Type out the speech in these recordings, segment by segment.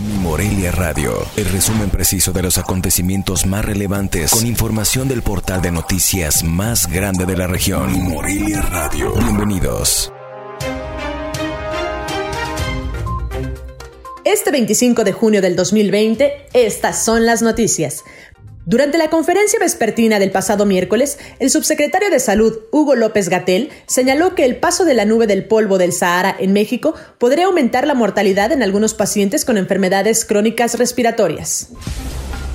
Mi Morelia Radio, el resumen preciso de los acontecimientos más relevantes con información del portal de noticias más grande de la región. Mi Morelia Radio. Bienvenidos. Este 25 de junio del 2020, estas son las noticias. Durante la conferencia vespertina del pasado miércoles, el subsecretario de Salud, Hugo López Gatel, señaló que el paso de la nube del polvo del Sahara en México podría aumentar la mortalidad en algunos pacientes con enfermedades crónicas respiratorias.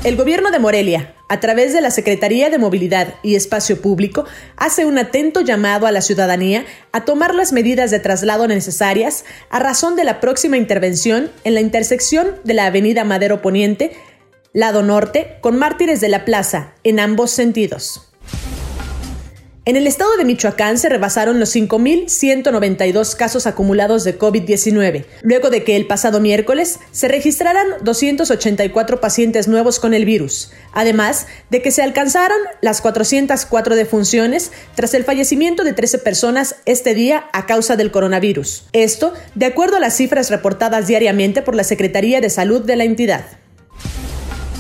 El gobierno de Morelia, a través de la Secretaría de Movilidad y Espacio Público, hace un atento llamado a la ciudadanía a tomar las medidas de traslado necesarias a razón de la próxima intervención en la intersección de la Avenida Madero Poniente lado norte, con mártires de la plaza, en ambos sentidos. En el estado de Michoacán se rebasaron los 5.192 casos acumulados de COVID-19, luego de que el pasado miércoles se registraran 284 pacientes nuevos con el virus, además de que se alcanzaron las 404 defunciones tras el fallecimiento de 13 personas este día a causa del coronavirus. Esto, de acuerdo a las cifras reportadas diariamente por la Secretaría de Salud de la entidad.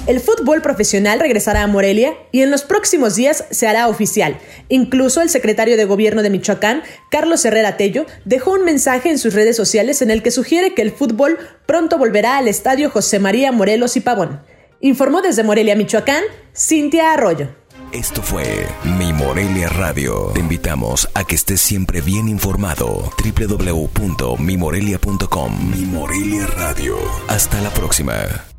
El fútbol profesional regresará a Morelia y en los próximos días se hará oficial. Incluso el secretario de Gobierno de Michoacán, Carlos Herrera Tello, dejó un mensaje en sus redes sociales en el que sugiere que el fútbol pronto volverá al estadio José María Morelos y Pavón. Informó desde Morelia, Michoacán, Cintia Arroyo. Esto fue Mi Morelia Radio. Te invitamos a que estés siempre bien informado. www.mimorelia.com Mi Morelia Radio. Hasta la próxima.